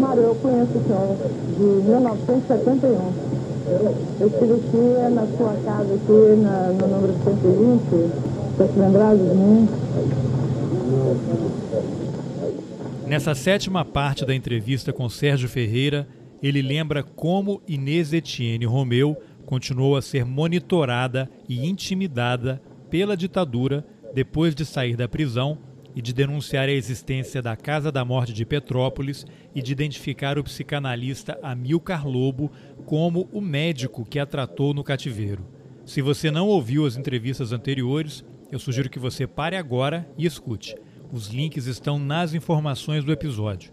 Mário, eu conheço o senhor de 1971. Eu estive aqui na sua casa, aqui na, no número 120, para se lembrar de mim. Nessa sétima parte da entrevista com Sérgio Ferreira, ele lembra como Inês Etienne Romeu continuou a ser monitorada e intimidada pela ditadura depois de sair da prisão e de denunciar a existência da Casa da Morte de Petrópolis e de identificar o psicanalista Amilcar Lobo como o médico que a tratou no cativeiro. Se você não ouviu as entrevistas anteriores, eu sugiro que você pare agora e escute. Os links estão nas informações do episódio.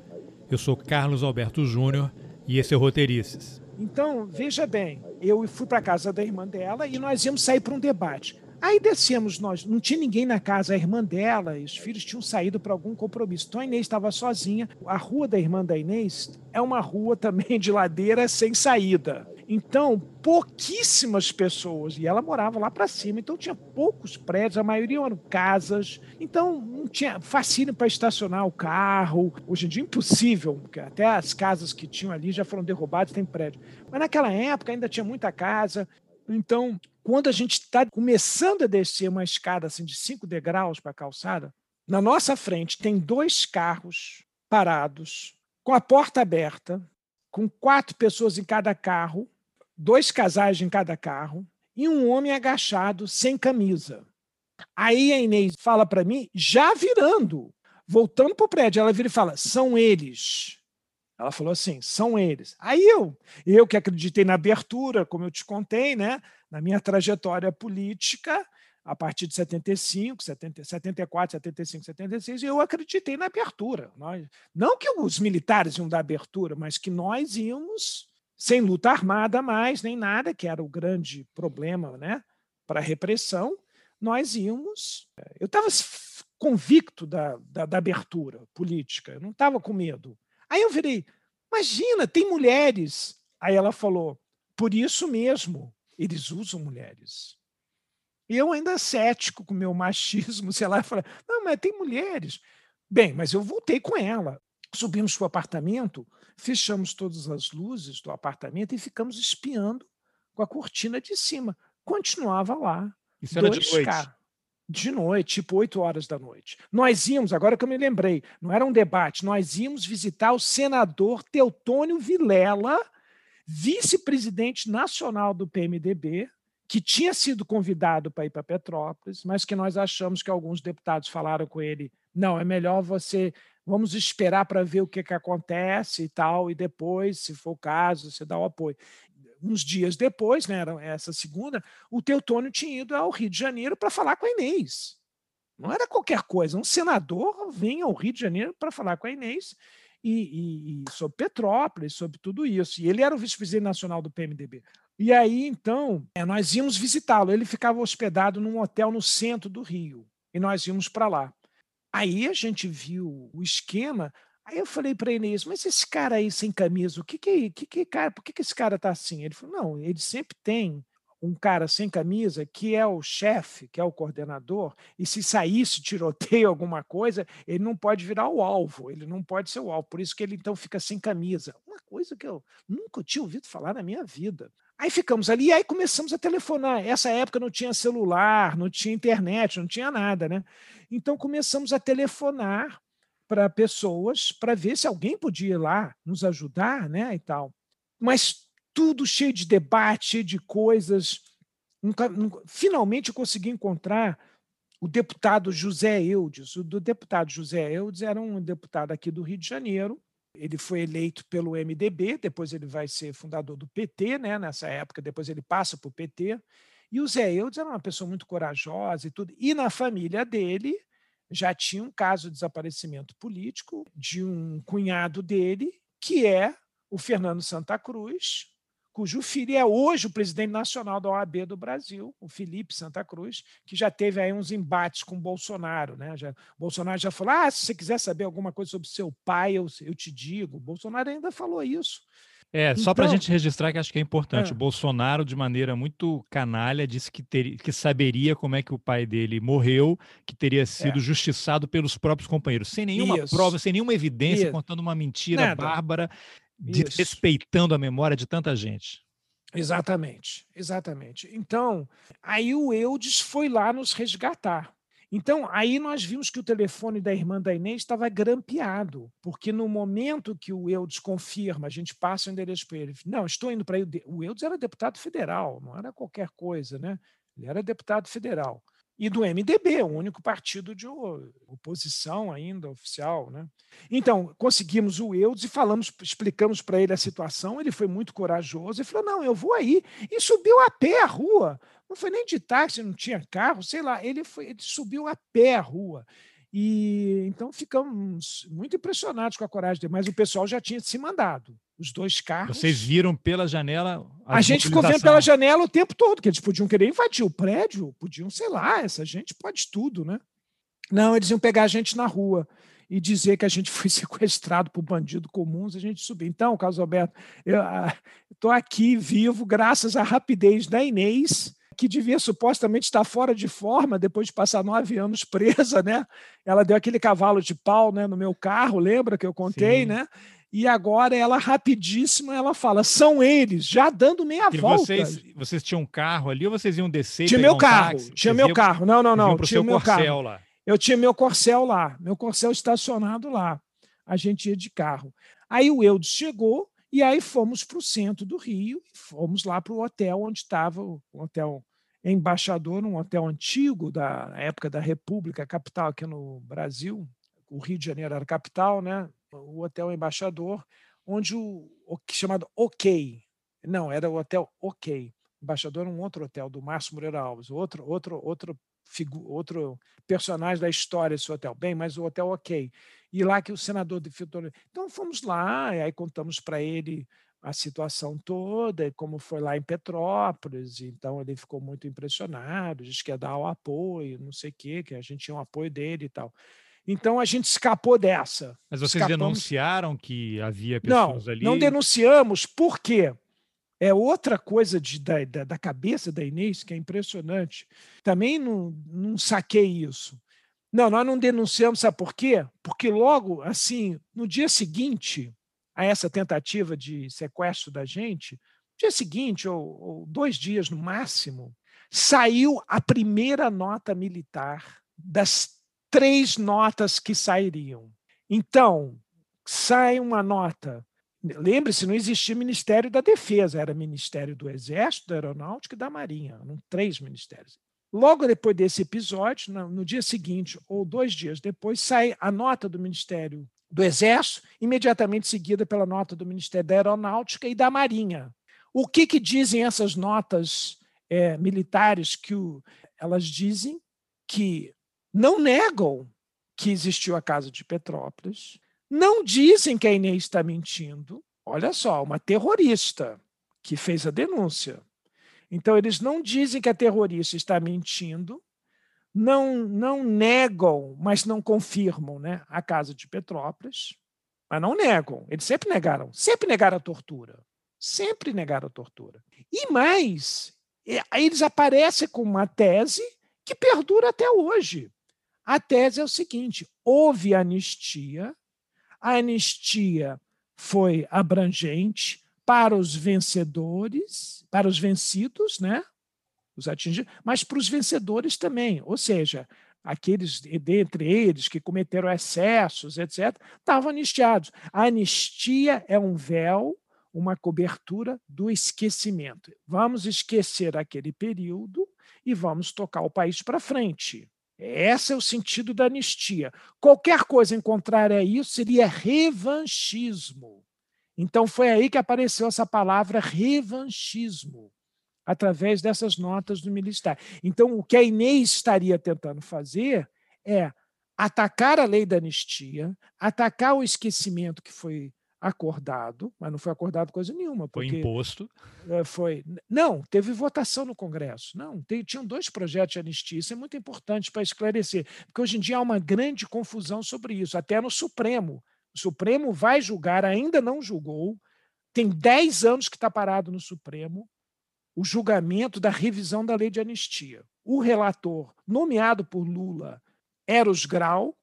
Eu sou Carlos Alberto Júnior e esse é o Roteirices. Então, veja bem, eu fui para casa da irmã dela e nós íamos sair para um debate. Aí descemos nós, não tinha ninguém na casa, a irmã dela e os filhos tinham saído para algum compromisso. Então a Inês estava sozinha. A rua da irmã da Inês é uma rua também de ladeira sem saída. Então, pouquíssimas pessoas, e ela morava lá para cima, então tinha poucos prédios, a maioria eram casas, então não tinha fascínio para estacionar o carro. Hoje em dia, impossível, porque até as casas que tinham ali já foram derrubadas, tem prédio. Mas naquela época ainda tinha muita casa, então quando a gente está começando a descer uma escada assim, de cinco degraus para a calçada, na nossa frente tem dois carros parados, com a porta aberta, com quatro pessoas em cada carro, dois casais em cada carro, e um homem agachado, sem camisa. Aí a Inês fala para mim, já virando, voltando para o prédio, ela vira e fala: são eles. Ela falou assim: são eles. Aí eu, eu que acreditei na abertura, como eu te contei, né? na minha trajetória política, a partir de 75, 70, 74, 75, 76, eu acreditei na abertura. Nós, não que os militares iam dar abertura, mas que nós íamos sem luta armada mais, nem nada, que era o grande problema né, para a repressão, nós íamos. Eu estava convicto da, da, da abertura política, eu não estava com medo. Aí eu virei, imagina, tem mulheres. Aí ela falou, por isso mesmo, eles usam mulheres. E eu ainda cético com o meu machismo, sei lá, falei, não, mas tem mulheres. Bem, mas eu voltei com ela. Subimos para o apartamento, fechamos todas as luzes do apartamento e ficamos espiando com a cortina de cima. Continuava lá. Isso era de noite? De noite, tipo 8 horas da noite. Nós íamos, agora que eu me lembrei, não era um debate, nós íamos visitar o senador Teutônio Vilela, vice-presidente nacional do PMDB, que tinha sido convidado para ir para Petrópolis, mas que nós achamos que alguns deputados falaram com ele: não, é melhor você. Vamos esperar para ver o que, que acontece e tal, e depois, se for o caso, você dá o apoio. Uns dias depois, né, essa segunda, o Teutônio tinha ido ao Rio de Janeiro para falar com a Inês. Não era qualquer coisa. Um senador vem ao Rio de Janeiro para falar com a Inês e, e, e sobre Petrópolis, sobre tudo isso. E ele era o vice-presidente nacional do PMDB. E aí, então, é, nós íamos visitá-lo. Ele ficava hospedado num hotel no centro do Rio. E nós íamos para lá. Aí a gente viu o esquema. Aí eu falei para Inês, mas esse cara aí sem camisa, o que que, que, que cara, por que, que esse cara tá assim? Ele falou, não, ele sempre tem um cara sem camisa, que é o chefe, que é o coordenador, e se saísse tiroteio alguma coisa, ele não pode virar o alvo, ele não pode ser o alvo. Por isso que ele então fica sem camisa. Uma coisa que eu nunca tinha ouvido falar na minha vida. Aí ficamos ali e aí começamos a telefonar. Essa época não tinha celular, não tinha internet, não tinha nada, né? Então começamos a telefonar para pessoas para ver se alguém podia ir lá nos ajudar, né, e tal. Mas tudo cheio de debate, cheio de coisas. Nunca, nunca, finalmente eu consegui encontrar o deputado José Eudes. O deputado José Eudes era um deputado aqui do Rio de Janeiro. Ele foi eleito pelo MDB, depois ele vai ser fundador do PT, né? nessa época, depois ele passa para o PT. E o Zé Eudes era uma pessoa muito corajosa e tudo. E na família dele já tinha um caso de desaparecimento político de um cunhado dele, que é o Fernando Santa Cruz, cujo filho é hoje o presidente nacional da OAB do Brasil, o Felipe Santa Cruz, que já teve aí uns embates com Bolsonaro. Né? Já, Bolsonaro já falou: ah, se você quiser saber alguma coisa sobre seu pai, eu, eu te digo. O Bolsonaro ainda falou isso. É, só então, para a gente registrar que acho que é importante. É. O Bolsonaro, de maneira muito canalha, disse que, ter, que saberia como é que o pai dele morreu, que teria sido é. justiçado pelos próprios companheiros, sem nenhuma Isso. prova, sem nenhuma evidência, Isso. contando uma mentira Nada. bárbara, desrespeitando a memória de tanta gente. Exatamente, exatamente. Então, aí o Eudes foi lá nos resgatar. Então, aí nós vimos que o telefone da irmã da Inês estava grampeado, porque no momento que o Eudes confirma, a gente passa o endereço para ele. Não, estou indo para aí. O Eudes era deputado federal, não era qualquer coisa, né? Ele era deputado federal. E do MDB, o único partido de oposição ainda oficial. Né? Então, conseguimos o Eudes e falamos, explicamos para ele a situação. Ele foi muito corajoso e falou: não, eu vou aí. E subiu a pé a rua não foi nem de táxi, não tinha carro, sei lá, ele, foi, ele subiu a pé a rua. E então ficamos muito impressionados com a coragem dele, mas o pessoal já tinha se mandado. Os dois carros. Vocês viram pela janela. A, a gente ficou vendo pela janela o tempo todo, que eles podiam querer invadir o prédio, podiam, sei lá, essa gente pode tudo, né? Não, eles iam pegar a gente na rua e dizer que a gente foi sequestrado por bandido comuns, a gente subiu. Então, Carlos Alberto, eu estou ah, aqui vivo graças à rapidez da Inês que devia supostamente estar fora de forma depois de passar nove anos presa, né? Ela deu aquele cavalo de pau né, no meu carro, lembra que eu contei, Sim. né? E agora ela rapidíssima, ela fala, são eles, já dando meia e volta. Vocês, vocês tinham um carro ali ou vocês iam descer? Tinha meu carro, táxi? tinha meu iam, carro. Não, não, não. Tinha meu carro. Lá. Eu tinha meu corcel lá, meu corcel estacionado lá. A gente ia de carro. Aí o Eudes chegou, e aí fomos para o centro do Rio, fomos lá para o hotel onde estava, o hotel Embaixador, um hotel antigo da época da República, capital aqui no Brasil. O Rio de Janeiro era capital, né? O Hotel Embaixador, onde o, o chamado OK. Não, era o Hotel OK. Embaixador um outro hotel do Márcio Moreira Alves, outro outro outro figu, outro personagem da história desse hotel. Bem, mas o hotel OK e lá que o senador de Então fomos lá, aí contamos para ele a situação toda, como foi lá em Petrópolis, então ele ficou muito impressionado, disse que ia dar o apoio, não sei o quê, que a gente tinha o um apoio dele e tal. Então a gente escapou dessa. Mas vocês Escapamos... denunciaram que havia pessoas não, ali? Não denunciamos, por quê? É outra coisa de, da, da, cabeça da Inês que é impressionante. Também não, não saquei isso. Não, nós não denunciamos, sabe por quê? Porque logo, assim, no dia seguinte a essa tentativa de sequestro da gente, dia seguinte, ou, ou dois dias no máximo, saiu a primeira nota militar das três notas que sairiam. Então, sai uma nota. Lembre-se, não existia Ministério da Defesa, era Ministério do Exército, da Aeronáutica e da Marinha, eram três ministérios. Logo depois desse episódio, no dia seguinte ou dois dias depois, sai a nota do Ministério do Exército, imediatamente seguida pela nota do Ministério da Aeronáutica e da Marinha. O que, que dizem essas notas é, militares? Que o, elas dizem que não negam que existiu a Casa de Petrópolis, não dizem que a Inês está mentindo. Olha só, uma terrorista que fez a denúncia. Então, eles não dizem que a terrorista está mentindo, não, não negam, mas não confirmam né, a casa de Petrópolis, mas não negam. Eles sempre negaram, sempre negaram a tortura. Sempre negaram a tortura. E mais, eles aparecem com uma tese que perdura até hoje. A tese é o seguinte: houve anistia, a anistia foi abrangente, para os vencedores, para os vencidos, né? Os atingidos, mas para os vencedores também. Ou seja, aqueles dentre eles que cometeram excessos, etc., estavam anistiados. A anistia é um véu, uma cobertura do esquecimento. Vamos esquecer aquele período e vamos tocar o país para frente. Esse é o sentido da anistia. Qualquer coisa em contrário a isso seria revanchismo. Então foi aí que apareceu essa palavra revanchismo, através dessas notas do militar. Então o que a Inês estaria tentando fazer é atacar a lei da anistia, atacar o esquecimento que foi acordado, mas não foi acordado coisa nenhuma. Foi imposto. É, foi. Não, teve votação no Congresso. Não, tem, tinham dois projetos de anistia. Isso é muito importante para esclarecer, porque hoje em dia há uma grande confusão sobre isso, até no Supremo. O Supremo vai julgar, ainda não julgou, tem 10 anos que está parado no Supremo o julgamento da revisão da lei de anistia. O relator nomeado por Lula, Eros Grau,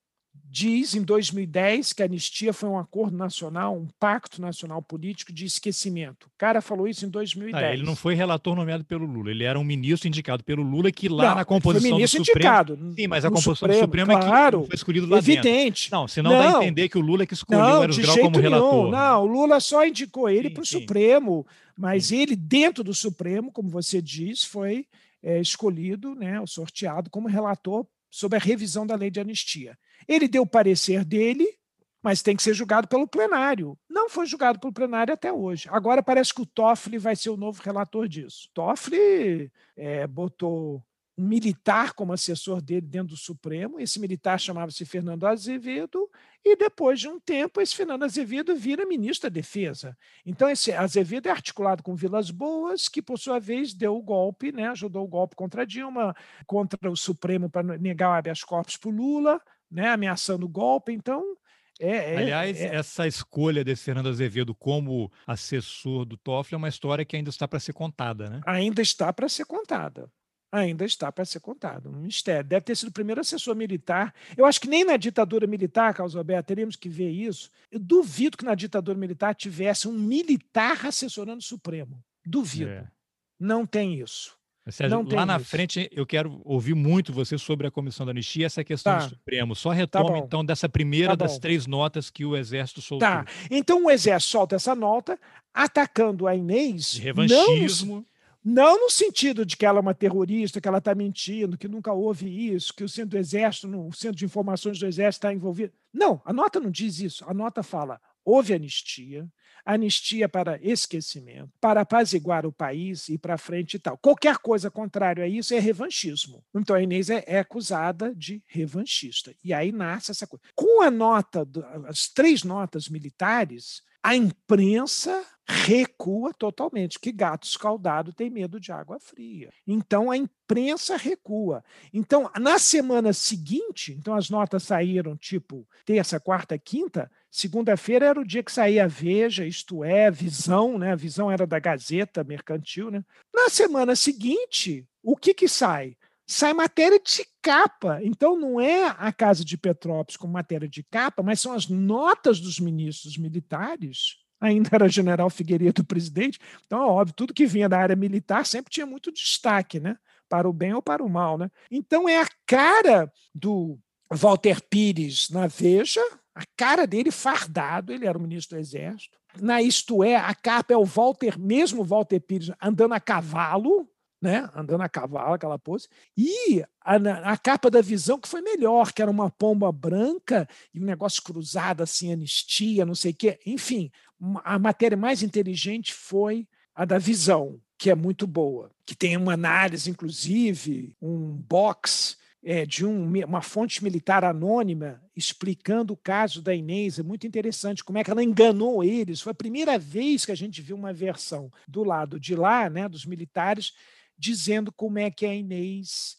diz em 2010 que a anistia foi um acordo nacional, um pacto nacional político de esquecimento. O cara falou isso em 2010. Ah, ele não foi relator nomeado pelo Lula, ele era um ministro indicado pelo Lula que lá não, na composição foi ministro do Supremo... indicado. Sim, mas a composição Supremo, do Supremo claro, é que foi escolhido lá evidente. Dentro. Não, senão não, dá a entender que o Lula é que escolheu não, o Eros Grau como relator. Nenhum. Não, o Lula só indicou ele para o Supremo, mas sim. ele dentro do Supremo, como você diz, foi é, escolhido, né, sorteado como relator sobre a revisão da lei de anistia. Ele deu o parecer dele, mas tem que ser julgado pelo plenário. Não foi julgado pelo plenário até hoje. Agora parece que o Toffoli vai ser o novo relator disso. Toffoli é, botou um militar como assessor dele dentro do Supremo. Esse militar chamava-se Fernando Azevedo, e depois de um tempo, esse Fernando Azevedo vira ministro da Defesa. Então, esse Azevedo é articulado com Vilas Boas, que, por sua vez, deu o golpe, né, ajudou o golpe contra Dilma, contra o Supremo para negar o habeas corpus para o Lula, né, ameaçando o golpe. Então, é, é, Aliás, é... essa escolha desse Fernando Azevedo como assessor do Toffoli é uma história que ainda está para ser contada, né? Ainda está para ser contada ainda está para ser contado. Um mistério. Deve ter sido o primeiro assessor militar. Eu acho que nem na ditadura militar, Carlos Alberto, teríamos que ver isso. Eu duvido que na ditadura militar tivesse um militar assessorando o Supremo. Duvido. É. Não tem isso. Sérgio, lá na isso. frente eu quero ouvir muito você sobre a comissão da anistia essa questão tá. do Supremo. Só retoma tá então dessa primeira tá das três notas que o Exército soltou. Tá. Então o Exército solta essa nota atacando a Inês. De revanchismo. Não não no sentido de que ela é uma terrorista, que ela está mentindo, que nunca houve isso, que o centro do exército, o centro de informações do exército está envolvido. Não, a nota não diz isso. A nota fala: houve anistia, anistia para esquecimento, para apaziguar o país e para frente e tal. Qualquer coisa contrária a isso é revanchismo. Então a Inês é, é acusada de revanchista. E aí nasce essa coisa. Com a nota, as três notas militares, a imprensa recua totalmente, que gato escaldado tem medo de água fria. Então a imprensa recua. Então, na semana seguinte, então as notas saíram tipo terça, quarta, quinta, segunda-feira era o dia que saía a Veja, isto é, Visão, né? A Visão era da Gazeta Mercantil, né? Na semana seguinte, o que que sai? sai matéria de capa. Então, não é a Casa de Petrópolis com matéria de capa, mas são as notas dos ministros militares. Ainda era general Figueiredo presidente, então é óbvio, tudo que vinha da área militar sempre tinha muito destaque, né? Para o bem ou para o mal, né? Então é a cara do Walter Pires na Veja, a cara dele fardado, ele era o ministro do Exército. Na Isto É, a capa é o Walter, mesmo Walter Pires, andando a cavalo, né? Andando a cavalo, aquela pose. E a, a, capa da visão que foi melhor, que era uma pomba branca e um negócio cruzado assim, anistia, não sei o quê. Enfim, a matéria mais inteligente foi a da visão, que é muito boa, que tem uma análise, inclusive, um box é, de um, uma fonte militar anônima explicando o caso da Inês. É muito interessante como é que ela enganou eles. Foi a primeira vez que a gente viu uma versão do lado de lá, né, dos militares, dizendo como é que a Inês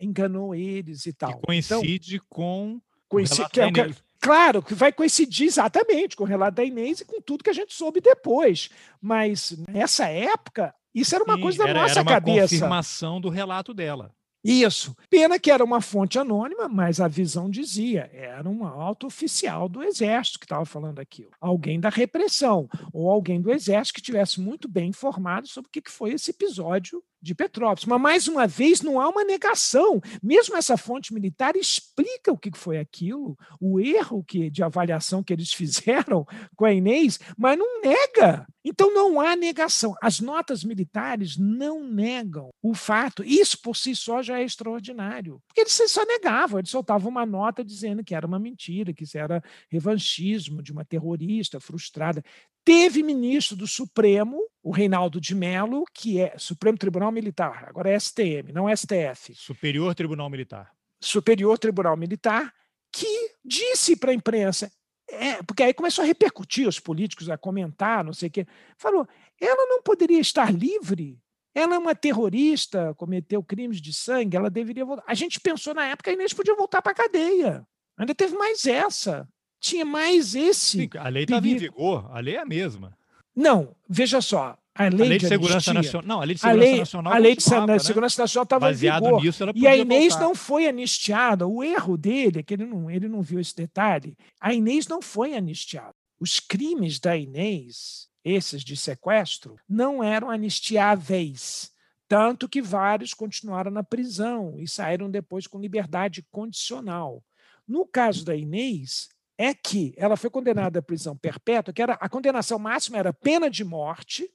enganou eles e tal. Que coincide então, com. Coincide, que é, que, claro, que vai coincidir exatamente com o relato da Inês e com tudo que a gente soube depois. Mas nessa época, isso era uma Sim, coisa da era, nossa era uma cabeça. confirmação do relato dela. Isso. Pena que era uma fonte anônima, mas a visão dizia, era um alto oficial do Exército que estava falando aquilo. Alguém da repressão, ou alguém do Exército que tivesse muito bem informado sobre o que foi esse episódio de Petrópolis. Mas, mais uma vez, não há uma negação. Mesmo essa fonte militar explica o que foi aquilo, o erro que, de avaliação que eles fizeram com a Inês, mas não nega. Então, não há negação. As notas militares não negam o fato. Isso, por si só, já é extraordinário. Porque eles só negavam, eles soltavam uma nota dizendo que era uma mentira, que isso era revanchismo de uma terrorista frustrada. Teve ministro do Supremo, o Reinaldo de Mello, que é Supremo Tribunal Militar, agora é STM, não STF. Superior Tribunal Militar. Superior Tribunal Militar, que disse para a imprensa, é, porque aí começou a repercutir os políticos, a comentar, não sei o quê. Falou: ela não poderia estar livre. Ela é uma terrorista, cometeu crimes de sangue, ela deveria voltar. A gente pensou na época que a Inês podia voltar para a cadeia. Ainda teve mais essa tinha mais esse. Sim, a lei estava em vigor, a lei é a mesma. Não, veja só. A lei, a lei de, de segurança nacional. Não, a lei de segurança a lei, nacional. A lei de né? segurança nacional estava em vigor. Nisso, e a Inês voltar. não foi anistiada. O erro dele é que ele não, ele não viu esse detalhe. A Inês não foi anistiada. Os crimes da Inês, esses de sequestro, não eram anistiáveis. Tanto que vários continuaram na prisão e saíram depois com liberdade condicional. No caso da Inês, é que ela foi condenada à prisão perpétua, que era a condenação máxima era pena de morte,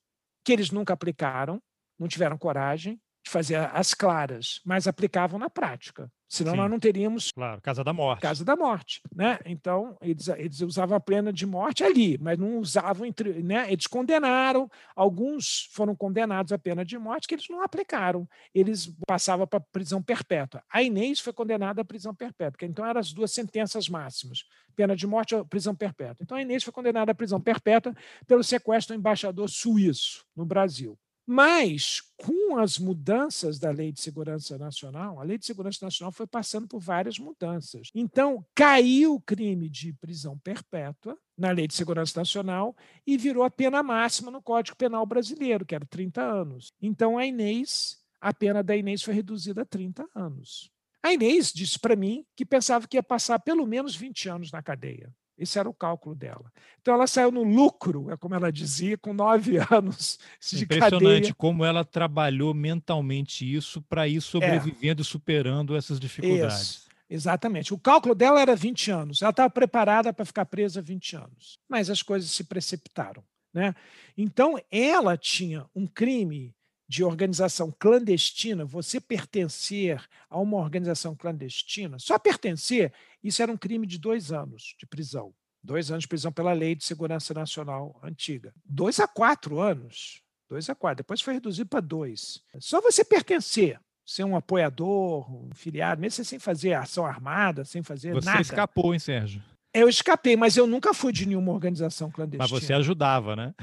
que eles nunca aplicaram, não tiveram coragem de fazer as claras, mas aplicavam na prática. Senão Sim. nós não teríamos. Claro, casa da morte. Casa da morte. Né? Então, eles, eles usavam a pena de morte ali, mas não usavam. Entre, né? Eles condenaram, alguns foram condenados à pena de morte que eles não aplicaram. Eles passavam para prisão perpétua. A Inês foi condenada à prisão perpétua, então eram as duas sentenças máximas: pena de morte ou prisão perpétua. Então a Inês foi condenada à prisão perpétua pelo sequestro do embaixador suíço no Brasil. Mas, com as mudanças da Lei de Segurança Nacional, a Lei de Segurança Nacional foi passando por várias mudanças. Então, caiu o crime de prisão perpétua na Lei de Segurança Nacional e virou a pena máxima no Código Penal Brasileiro, que era 30 anos. Então, a Inês, a pena da Inês foi reduzida a 30 anos. A Inês disse para mim que pensava que ia passar pelo menos 20 anos na cadeia. Esse era o cálculo dela. Então ela saiu no lucro, é como ela dizia, com nove anos de Impressionante cadeia. como ela trabalhou mentalmente isso para ir sobrevivendo é. e superando essas dificuldades. Isso, exatamente. O cálculo dela era 20 anos. Ela estava preparada para ficar presa 20 anos. Mas as coisas se precipitaram. Né? Então ela tinha um crime de organização clandestina, você pertencer a uma organização clandestina, só pertencer, isso era um crime de dois anos de prisão. Dois anos de prisão pela Lei de Segurança Nacional antiga. Dois a quatro anos. Dois a quatro. Depois foi reduzido para dois. Só você pertencer, ser um apoiador, um filiado, mesmo sem fazer ação armada, sem fazer você nada. Você escapou, hein, Sérgio? Eu escapei, mas eu nunca fui de nenhuma organização clandestina. Mas você ajudava, né?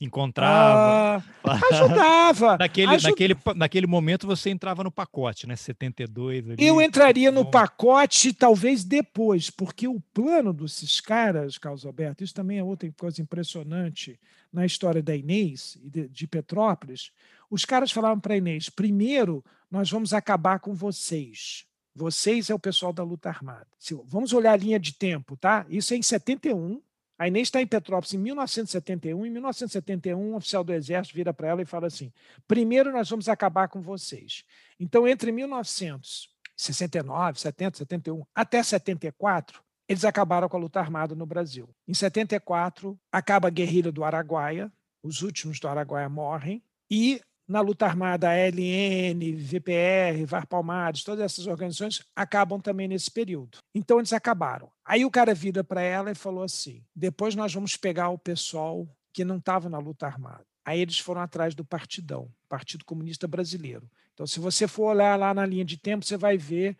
Encontrava. Ah, ajudava. naquele, ajud... naquele, naquele momento você entrava no pacote, né? 72. Ali, Eu entraria no pacote talvez depois, porque o plano desses caras, Carlos Alberto, isso também é outra coisa impressionante na história da Inês e de, de Petrópolis. Os caras falavam para a Inês: primeiro, nós vamos acabar com vocês. Vocês é o pessoal da luta armada. Vamos olhar a linha de tempo, tá? Isso é em 71, a Inês está em Petrópolis em 1971. Em 1971, um oficial do Exército vira para ela e fala assim: primeiro nós vamos acabar com vocês. Então, entre 1969, 70, 71 até 74, eles acabaram com a luta armada no Brasil. Em 74, acaba a guerrilha do Araguaia, os últimos do Araguaia morrem, e na luta armada, a LN, VPR, VAR Palmares, todas essas organizações acabam também nesse período. Então eles acabaram. Aí o cara vira para ela e falou assim: depois nós vamos pegar o pessoal que não estava na luta armada. Aí eles foram atrás do Partidão, Partido Comunista Brasileiro. Então, se você for olhar lá na linha de tempo, você vai ver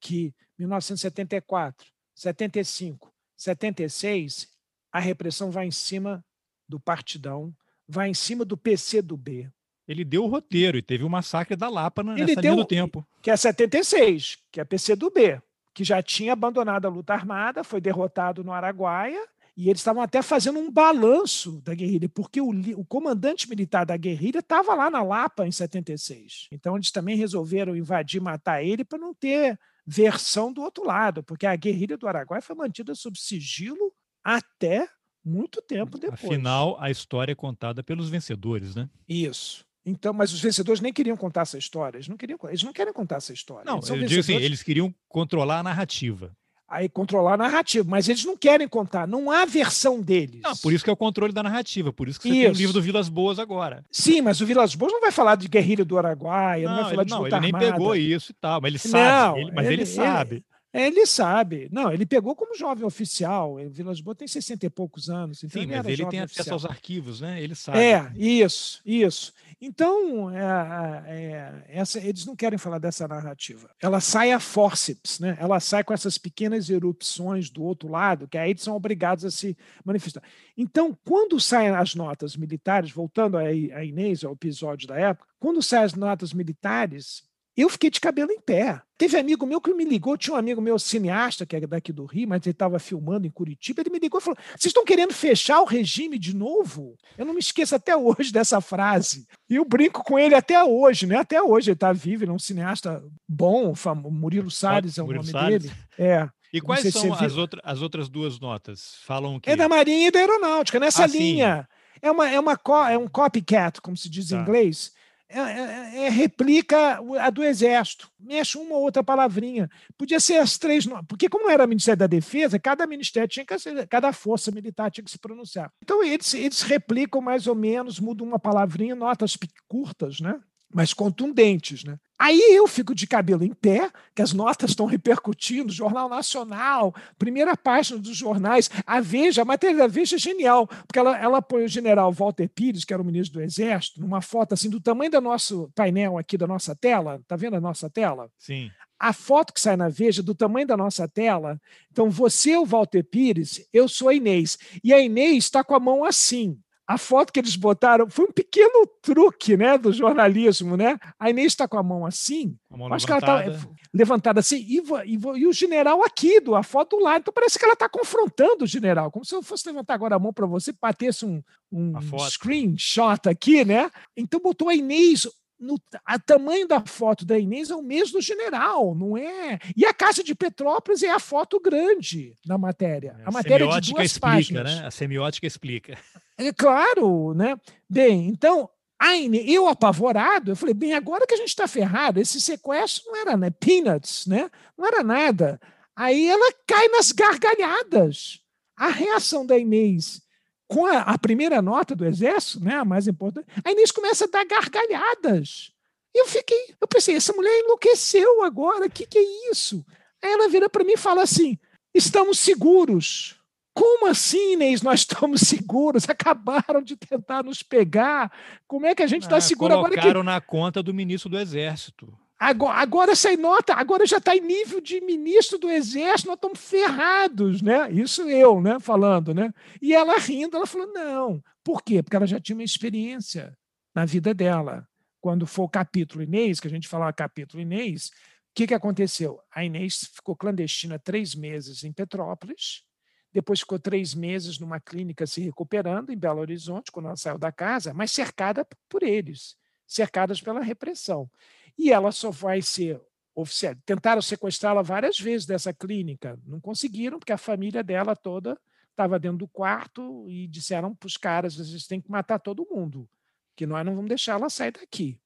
que 1974, 75, 76, a repressão vai em cima do Partidão, vai em cima do PC do B, ele deu o roteiro e teve o massacre da Lapa nessa ele deu, do tempo. Que é 76, que é PCdoB, que já tinha abandonado a luta armada, foi derrotado no Araguaia, e eles estavam até fazendo um balanço da guerrilha, porque o, o comandante militar da guerrilha estava lá na Lapa em 76. Então eles também resolveram invadir, matar ele para não ter versão do outro lado, porque a guerrilha do Araguaia foi mantida sob sigilo até muito tempo depois. Afinal, a história é contada pelos vencedores, né? Isso. Então, mas os vencedores nem queriam contar essa história. Eles não queriam, eles não querem contar essa história. Não, eu digo assim, eles queriam controlar a narrativa. Aí controlar a narrativa, mas eles não querem contar, não há versão deles. Não, por isso que é o controle da narrativa, por isso que você isso. tem o livro do Vilas Boas agora. Sim, mas o Vilas Boas não vai falar de guerrilha do Araguaia, não, não vai falar ele, de não, ele armada. nem pegou isso e tal, mas ele sabe, não, ele, mas ele, ele sabe. Ele, sabe. Não, ele pegou como jovem oficial. O Vilas Boas tem 60 e poucos anos. Então Sim, ele mas ele tem oficial. acesso aos arquivos, né? Ele sabe. É, isso, isso. Então, é, é, essa, eles não querem falar dessa narrativa. Ela sai a forceps, né? ela sai com essas pequenas erupções do outro lado, que aí eles são obrigados a se manifestar. Então, quando saem as notas militares, voltando a Inês, ao episódio da época, quando saem as notas militares, eu fiquei de cabelo em pé. Teve amigo meu que me ligou, tinha um amigo meu cineasta, que é daqui do Rio, mas ele estava filmando em Curitiba, ele me ligou e falou: vocês estão querendo fechar o regime de novo? Eu não me esqueço até hoje dessa frase. E eu brinco com ele até hoje, né? Até hoje ele está vivo, ele é um cineasta bom, Murilo Salles é o Murilo nome Salles. dele. É. E quais são as, outra, as outras duas notas? Falam o quê? É da Marinha e da Aeronáutica, nessa ah, linha. É, uma, é, uma, é um copycat, como se diz tá. em inglês é, é, é, replica a do Exército, mexe uma ou outra palavrinha. Podia ser as três, porque como era Ministério da Defesa, cada ministério tinha que cada força militar tinha que se pronunciar. Então eles, eles replicam mais ou menos, mudam uma palavrinha, notas curtas, né? mas contundentes. Né? Aí eu fico de cabelo em pé, que as notas estão repercutindo, Jornal Nacional, primeira página dos jornais, a Veja, a matéria da Veja é genial, porque ela, ela põe o general Walter Pires, que era o ministro do Exército, numa foto assim do tamanho do nosso painel aqui da nossa tela, tá vendo a nossa tela? Sim. A foto que sai na Veja, do tamanho da nossa tela, então você é o Walter Pires, eu sou a Inês, e a Inês está com a mão assim, a foto que eles botaram foi um pequeno truque né, do jornalismo. Né? A Inês está com a mão assim, a mão acho levantada. que ela está levantada assim, e, e, e, o general aqui, do, a foto do lado. Então parece que ela está confrontando o general, como se eu fosse levantar agora a mão para você, batesse um, um screenshot aqui, né? Então botou a Inês no a tamanho da foto da Inês é o mesmo do general, não é? E a Casa de Petrópolis é a foto grande da matéria. É, a, a matéria é de duas explica, páginas. Né? A semiótica explica. É claro, né? Bem, então, Inês, eu apavorado, eu falei, bem, agora que a gente está ferrado, esse sequestro não era né, peanuts, né? Não era nada. Aí ela cai nas gargalhadas. A reação da Inês com a, a, primeira nota do Exército, né, a mais importante, a Inês começa a dar gargalhadas. E eu fiquei, eu pensei, essa mulher enlouqueceu agora, o que, que é isso? Aí ela vira para mim e fala assim: estamos seguros. Como assim, Inês? Nós estamos seguros? Acabaram de tentar nos pegar. Como é que a gente está ah, seguro agora? Colocaram que... na conta do ministro do Exército. Agora, agora essa nota, agora já está em nível de ministro do Exército, nós estamos ferrados, né? Isso eu, né, falando, né? E ela rindo, ela falou: não. Por quê? Porque ela já tinha uma experiência na vida dela. Quando foi o capítulo Inês, que a gente falava capítulo Inês, o que, que aconteceu? A Inês ficou clandestina três meses em Petrópolis, depois ficou três meses numa clínica se recuperando em Belo Horizonte, quando ela saiu da casa, mas cercada por eles, cercadas pela repressão e ela só vai ser oficial. Tentaram sequestrá-la várias vezes dessa clínica, não conseguiram, porque a família dela toda estava dentro do quarto e disseram para os caras: vocês têm que matar todo mundo, que nós não vamos deixar ela sair daqui.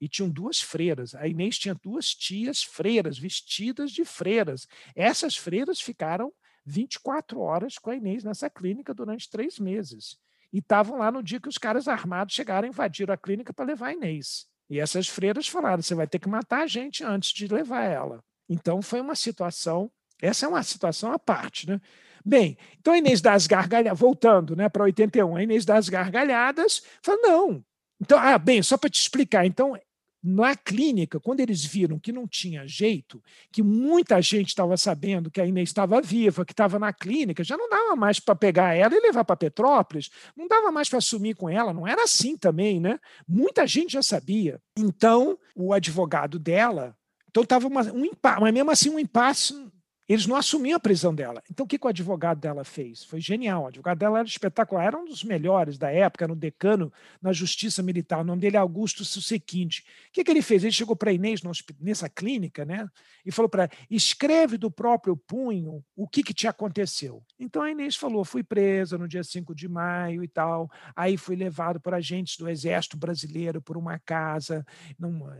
E tinham duas freiras. A Inês tinha duas tias freiras, vestidas de freiras. Essas freiras ficaram 24 horas com a Inês nessa clínica durante três meses. E estavam lá no dia que os caras armados chegaram, invadiram a clínica para levar a Inês. E essas freiras falaram: você vai ter que matar a gente antes de levar ela. Então foi uma situação, essa é uma situação à parte, né? Bem, então a Inês das Gargalhadas, voltando né, para 81, a Inês das Gargalhadas falou: não. Então, ah, bem, só para te explicar, então na clínica, quando eles viram que não tinha jeito, que muita gente estava sabendo que a Inês estava viva, que estava na clínica, já não dava mais para pegar ela e levar para Petrópolis, não dava mais para assumir com ela, não era assim também, né? Muita gente já sabia. Então, o advogado dela, então estava um impasse, mas mesmo assim um impasse eles não assumiam a prisão dela. Então, o que, que o advogado dela fez? Foi genial. O advogado dela era espetacular, era um dos melhores da época, era um decano na Justiça Militar. O nome dele é Augusto Susequinte. O que, que ele fez? Ele chegou para Inês nessa clínica né, e falou para ela: escreve do próprio punho o que, que te aconteceu. Então, a Inês falou: fui presa no dia 5 de maio e tal. Aí fui levado por agentes do Exército Brasileiro por uma casa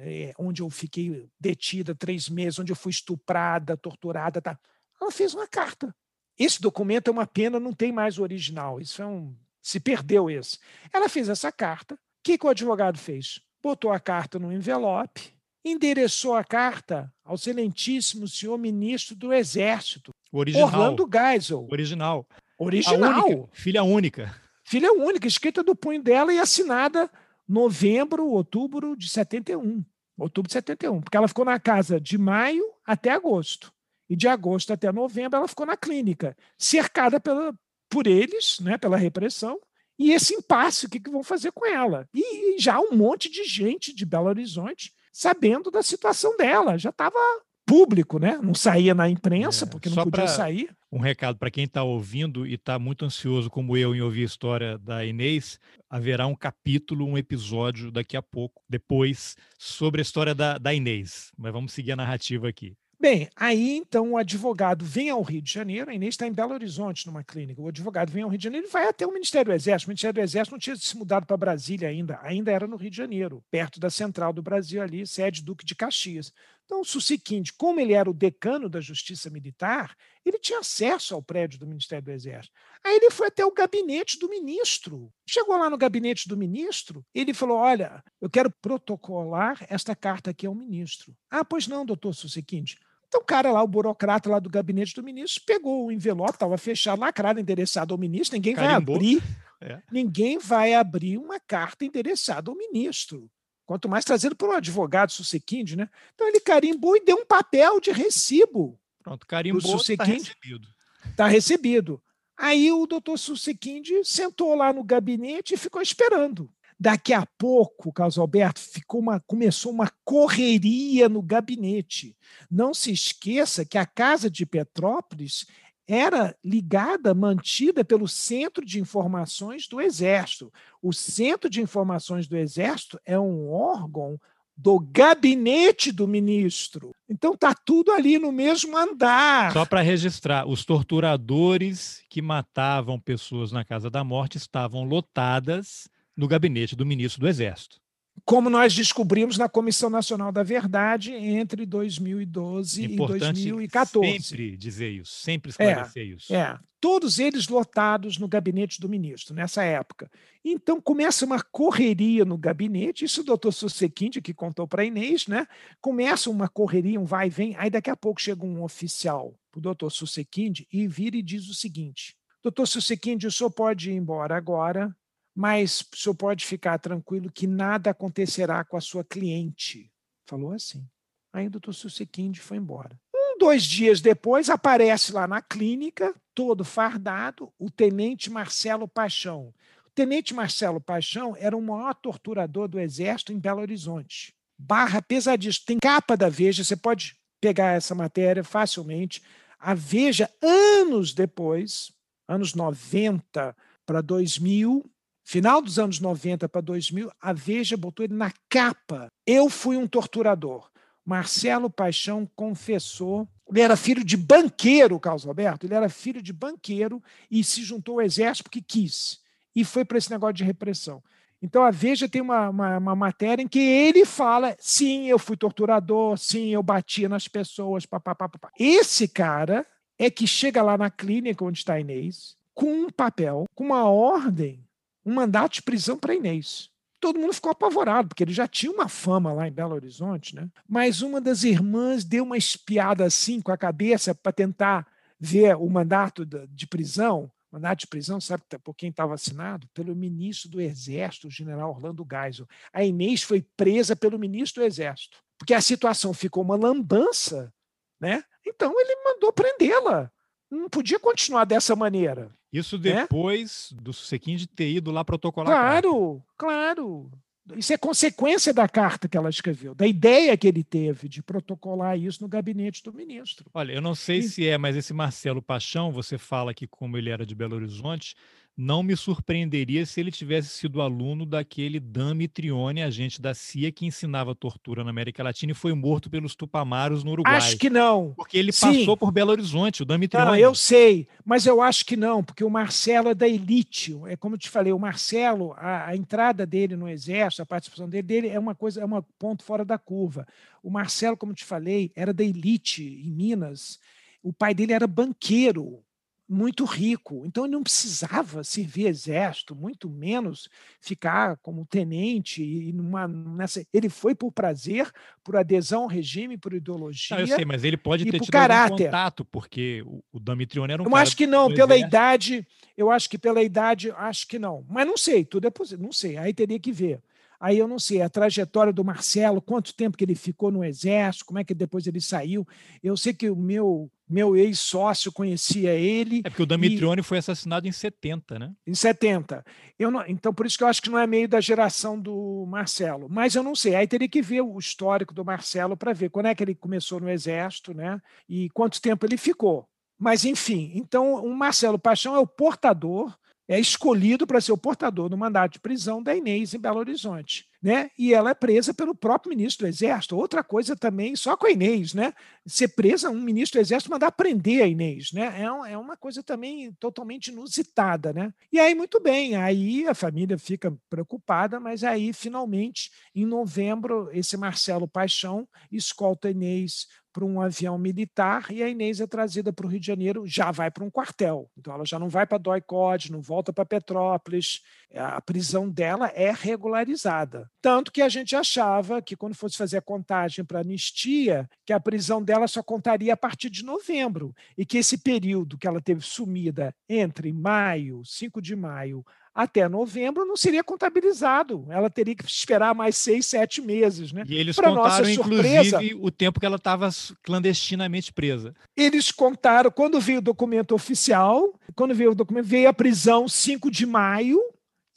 é, onde eu fiquei detida três meses, onde eu fui estuprada, torturada. Tá? Ela fez uma carta. Esse documento é uma pena, não tem mais o original. Isso é um. Se perdeu esse. Ela fez essa carta. O que, que o advogado fez? Botou a carta no envelope, endereçou a carta ao excelentíssimo senhor ministro do Exército, original. Orlando Geisel. Original. Original. Única, filha única. Filha única, escrita do punho dela e assinada novembro, outubro de 71. Outubro de 71. Porque ela ficou na casa de maio até agosto. E de agosto até novembro ela ficou na clínica, cercada pela, por eles, né, pela repressão, e esse impasse, o que, que vão fazer com ela? E, e já um monte de gente de Belo Horizonte sabendo da situação dela, já estava público, né? Não saía na imprensa, é, porque não podia sair. Um recado para quem está ouvindo e está muito ansioso, como eu, em ouvir a história da Inês, haverá um capítulo, um episódio daqui a pouco, depois, sobre a história da, da Inês. Mas vamos seguir a narrativa aqui. Bem, aí então o advogado vem ao Rio de Janeiro, a Inês está em Belo Horizonte, numa clínica. O advogado vem ao Rio de Janeiro e vai até o Ministério do Exército. O Ministério do Exército não tinha se mudado para Brasília ainda, ainda era no Rio de Janeiro, perto da central do Brasil ali, sede Duque de Caxias. Então, o Susiquinde, como ele era o decano da Justiça Militar, ele tinha acesso ao prédio do Ministério do Exército. Aí ele foi até o gabinete do ministro. Chegou lá no gabinete do ministro, ele falou: Olha, eu quero protocolar esta carta aqui ao ministro. Ah, pois não, doutor Susiquinde. Então, o cara lá, o burocrata lá do gabinete do ministro, pegou o envelope, estava fechado, lacrado, endereçado ao ministro. Ninguém Carimbou. vai abrir. É. Ninguém vai abrir uma carta endereçada ao ministro. Quanto mais trazido por um advogado Susequinde, né? Então ele carimbou e deu um papel de recibo. Pronto, carimbou, está recebido. Está recebido. Aí o doutor Susequinde sentou lá no gabinete e ficou esperando. Daqui a pouco, Carlos Alberto, ficou uma, começou uma correria no gabinete. Não se esqueça que a Casa de Petrópolis era ligada, mantida pelo Centro de Informações do Exército. O Centro de Informações do Exército é um órgão do gabinete do ministro. Então tá tudo ali no mesmo andar. Só para registrar, os torturadores que matavam pessoas na casa da morte estavam lotadas no gabinete do ministro do Exército como nós descobrimos na Comissão Nacional da Verdade entre 2012 Importante e 2014. Sempre dizer isso, sempre esclarecer é, isso. É, todos eles lotados no gabinete do ministro nessa época. Então começa uma correria no gabinete, isso o doutor Sussequinde que contou para a Inês, né? Começa uma correria, um vai e vem, aí daqui a pouco chega um oficial, o doutor Sussequinde, e vira e diz o seguinte, doutor Sussequinde, o senhor pode ir embora agora, mas o senhor pode ficar tranquilo que nada acontecerá com a sua cliente. Falou assim. Aí o doutor Susequinde foi embora. Um, dois dias depois, aparece lá na clínica, todo fardado, o tenente Marcelo Paixão. O tenente Marcelo Paixão era o maior torturador do Exército em Belo Horizonte. Barra pesadíssimo. Tem capa da Veja, você pode pegar essa matéria facilmente. A Veja, anos depois, anos 90 para 2000, final dos anos 90 para 2000, a Veja botou ele na capa. Eu fui um torturador. Marcelo Paixão confessou. Ele era filho de banqueiro, Carlos Roberto. Ele era filho de banqueiro e se juntou ao exército porque quis. E foi para esse negócio de repressão. Então a Veja tem uma, uma, uma, matéria em que ele fala: sim, eu fui torturador, sim, eu batia nas pessoas. Pá, pá, pá, pá. Esse cara é que chega lá na clínica onde está a Inês, com um papel, com uma ordem um mandato de prisão para Inês. Todo mundo ficou apavorado, porque ele já tinha uma fama lá em Belo Horizonte, né? Mas uma das irmãs deu uma espiada assim com a cabeça para tentar ver o mandato de prisão. Mandato de prisão, sabe por quem estava assinado? Pelo ministro do Exército, o general Orlando Geisel. A Inês foi presa pelo ministro do Exército, porque a situação ficou uma lambança, né? Então ele mandou prendê-la. Não podia continuar dessa maneira. Isso né? depois do Sequim de ter ido lá protocolar. Claro, claro. Isso é consequência da carta que ela escreveu, da ideia que ele teve de protocolar isso no gabinete do ministro. Olha, eu não sei e... se é, mas esse Marcelo Paixão, você fala que como ele era de Belo Horizonte, não me surpreenderia se ele tivesse sido aluno daquele Dami Trione, agente da CIA, que ensinava tortura na América Latina e foi morto pelos Tupamaros no Uruguai. Acho que não. Porque ele Sim. passou por Belo Horizonte, o Dami Trione. Não, eu sei, mas eu acho que não, porque o Marcelo é da elite. É como eu te falei, o Marcelo, a, a entrada dele no Exército, a participação dele, dele é uma coisa, é um ponto fora da curva. O Marcelo, como eu te falei, era da elite em Minas. O pai dele era banqueiro muito rico, então ele não precisava servir exército, muito menos ficar como tenente e numa nessa. Ele foi por prazer, por adesão ao regime, por ideologia. Não, eu sei, mas ele pode ter tido caráter. contato, porque o, o Damitrione era um. Eu acho que não, pela exército. idade. Eu acho que pela idade, acho que não. Mas não sei, tudo é possível, não sei. Aí teria que ver. Aí eu não sei a trajetória do Marcelo, quanto tempo que ele ficou no exército, como é que depois ele saiu. Eu sei que o meu meu ex-sócio conhecia ele. É porque o Damitrione e... foi assassinado em 70, né? Em 70. Eu não... Então, por isso que eu acho que não é meio da geração do Marcelo. Mas eu não sei. Aí teria que ver o histórico do Marcelo para ver quando é que ele começou no Exército, né? E quanto tempo ele ficou. Mas, enfim, então o Marcelo Paixão é o portador é escolhido para ser o portador do mandato de prisão da Inês em Belo Horizonte. Né? E ela é presa pelo próprio ministro do Exército. Outra coisa também, só com a Inês, né? Ser presa, um ministro do Exército mandar prender a Inês, né? É, é uma coisa também totalmente inusitada, né? E aí, muito bem, aí a família fica preocupada, mas aí, finalmente, em novembro, esse Marcelo Paixão escolta a Inês para um avião militar e a Inês é trazida para o Rio de Janeiro, já vai para um quartel. Então ela já não vai para Doicode, não volta para Petrópolis. A prisão dela é regularizada. Tanto que a gente achava que quando fosse fazer a contagem para anistia, que a prisão dela só contaria a partir de novembro e que esse período que ela teve sumida entre maio, 5 de maio, até novembro não seria contabilizado. Ela teria que esperar mais seis, sete meses. Né? E eles pra contaram, inclusive, o tempo que ela estava clandestinamente presa. Eles contaram, quando veio o documento oficial, quando veio o documento, veio a prisão 5 de maio,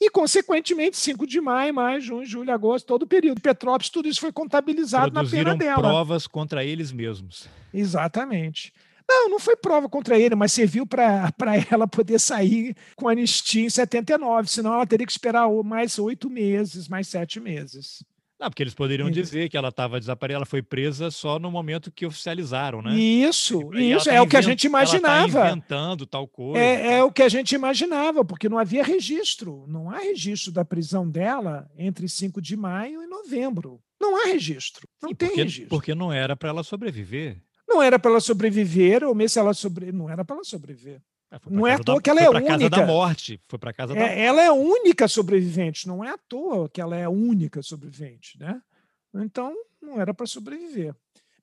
e, consequentemente, 5 de maio, maio, junho, julho, agosto, todo o período. Petrópolis, tudo isso foi contabilizado na pena dela. provas contra eles mesmos. Exatamente. Não, não foi prova contra ele, mas serviu para ela poder sair com anistia em 79, senão ela teria que esperar mais oito meses, mais sete meses. Não, porque eles poderiam dizer que ela estava desaparecida, ela foi presa só no momento que oficializaram, né? Isso, e, isso, tá é o que a gente imaginava. Ela tá inventando tal coisa. É, é, o que a gente imaginava, porque não havia registro. Não há registro da prisão dela entre 5 de maio e novembro. Não há registro. Não Sim, tem porque, registro. Porque não era para ela sobreviver. Não era para ela sobreviver, ou mesmo se ela sobre... não era para ela sobreviver. É, não é à toa da, que ela é única. Foi para casa da morte. Foi para casa é, da Ela é a única sobrevivente. Não é à toa que ela é a única sobrevivente, né? Então, não era para sobreviver.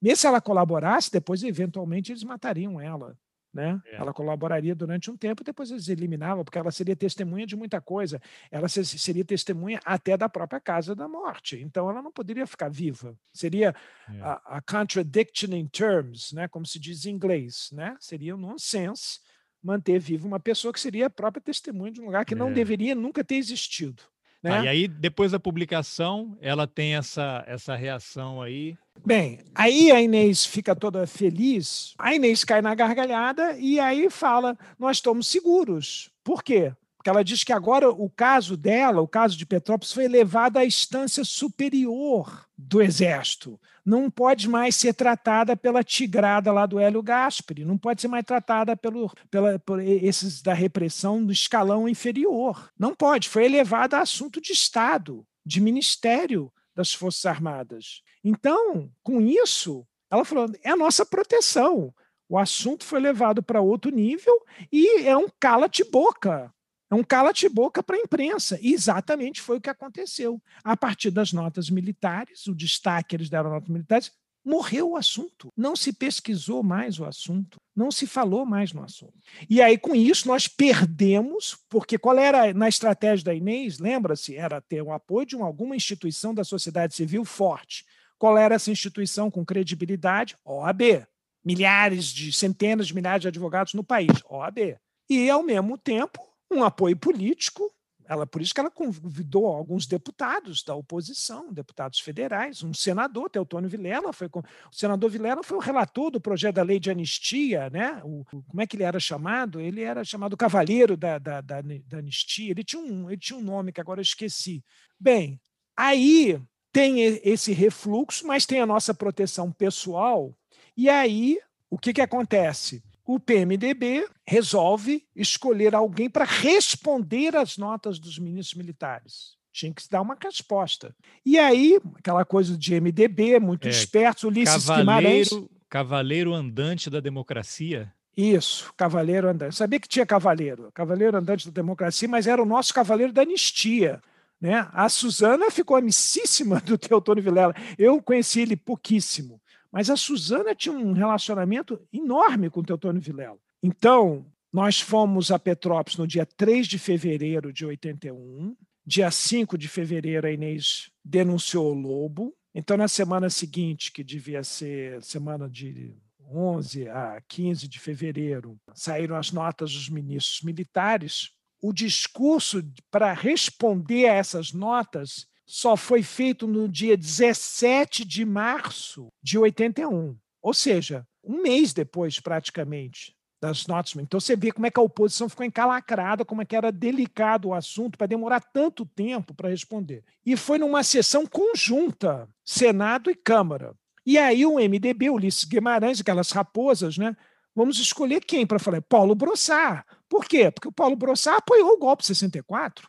Mesmo se ela colaborasse, depois, eventualmente, eles matariam ela. Né? É. Ela colaboraria durante um tempo, depois eles eliminavam, porque ela seria testemunha de muita coisa. Ela seria testemunha até da própria casa da morte. Então ela não poderia ficar viva. Seria é. a, a, contradiction in terms, né? como se diz em inglês. Né? Seria um nonsense manter viva uma pessoa que seria a própria testemunha de um lugar que é. não deveria nunca ter existido. Né? Ah, e aí, depois da publicação, ela tem essa, essa reação aí. Bem, aí a Inês fica toda feliz, a Inês cai na gargalhada e aí fala: Nós estamos seguros. Por quê? Porque ela diz que agora o caso dela, o caso de Petrópolis, foi levado à instância superior do Exército. Não pode mais ser tratada pela tigrada lá do Hélio Gasperi, não pode ser mais tratada pelo, pela, por esses da repressão do escalão inferior. Não pode, foi elevada a assunto de Estado, de Ministério das Forças Armadas. Então, com isso, ela falou: é a nossa proteção. O assunto foi levado para outro nível e é um cala-te-boca é um cala-te-boca para a imprensa. E exatamente foi o que aconteceu. A partir das notas militares, o destaque eles deram notas militares, morreu o assunto. Não se pesquisou mais o assunto, não se falou mais no assunto. E aí, com isso, nós perdemos, porque qual era na estratégia da Inês? Lembra-se? Era ter o apoio de alguma instituição da sociedade civil forte. Qual era essa instituição com credibilidade? OAB. Milhares de, centenas de milhares de advogados no país. OAB. E, ao mesmo tempo, um apoio político. Ela, por isso que ela convidou alguns deputados da oposição, deputados federais, um senador, Teotônio Vilela, foi com, o senador Vilela foi o relator do projeto da lei de anistia, né? O, como é que ele era chamado? Ele era chamado cavaleiro da, da, da, da anistia. Ele tinha, um, ele tinha um nome que agora eu esqueci. Bem, aí tem esse refluxo, mas tem a nossa proteção pessoal. E aí, o que, que acontece? O PMDB resolve escolher alguém para responder às notas dos ministros militares. Tinha que se dar uma resposta. E aí, aquela coisa de MDB, muito é, esperto, Ulisses cavaleiro, Guimarães. Cavaleiro andante da democracia. Isso, cavaleiro andante. sabia que tinha cavaleiro, cavaleiro andante da democracia, mas era o nosso cavaleiro da anistia. Né? A Suzana ficou amicíssima do Teotônio Vilela. Eu conheci ele pouquíssimo. Mas a Suzana tinha um relacionamento enorme com o Teotônio Vilela. Então, nós fomos a Petrópolis no dia 3 de fevereiro de 81. Dia 5 de fevereiro, a Inês denunciou o Lobo. Então, na semana seguinte, que devia ser semana de 11 a 15 de fevereiro, saíram as notas dos ministros militares. O discurso para responder a essas notas só foi feito no dia 17 de março de 81, ou seja, um mês depois, praticamente, das notas. Então você vê como é que a oposição ficou encalacrada, como é que era delicado o assunto para demorar tanto tempo para responder. E foi numa sessão conjunta, Senado e Câmara. E aí o MDB, Ulisses Guimarães, aquelas raposas, né? Vamos escolher quem para falar? Paulo Brossard. Por quê? Porque o Paulo Brossard apoiou o golpe de 64.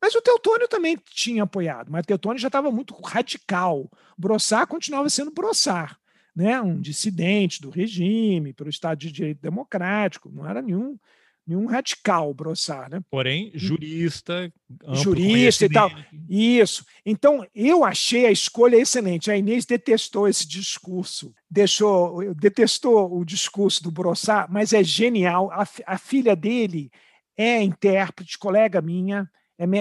Mas o Teutônio também tinha apoiado, mas o Teutônio já estava muito radical. Brossard continuava sendo Brossard, né? um dissidente do regime, pelo Estado de Direito Democrático, não era nenhum nenhum radical Brossard, né? Porém, jurista, jurista e tal. Isso. Então, eu achei a escolha excelente. A Inês detestou esse discurso, deixou, detestou o discurso do Brossard, mas é genial. A, a filha dele é intérprete, colega minha,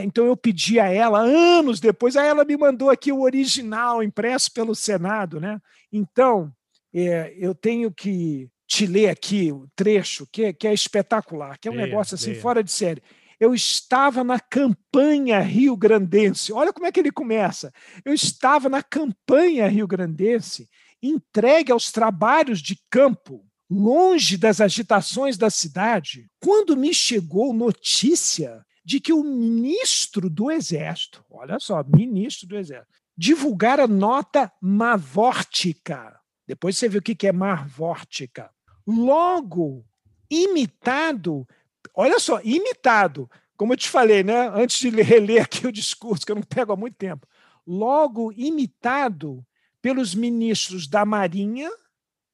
então eu pedi a ela, anos depois, aí ela me mandou aqui o original, impresso pelo Senado. Né? Então, é, eu tenho que te ler aqui o trecho, que, é, que é espetacular, que é um leia, negócio assim leia. fora de série. Eu estava na campanha rio-grandense. Olha como é que ele começa. Eu estava na campanha rio-grandense, entregue aos trabalhos de campo, longe das agitações da cidade, quando me chegou notícia de que o ministro do Exército, olha só, ministro do Exército, divulgara nota mavórtica. Depois você vê o que é marvórtica. Logo, imitado, olha só, imitado, como eu te falei, né? antes de reler aqui o discurso, que eu não pego há muito tempo, logo imitado pelos ministros da Marinha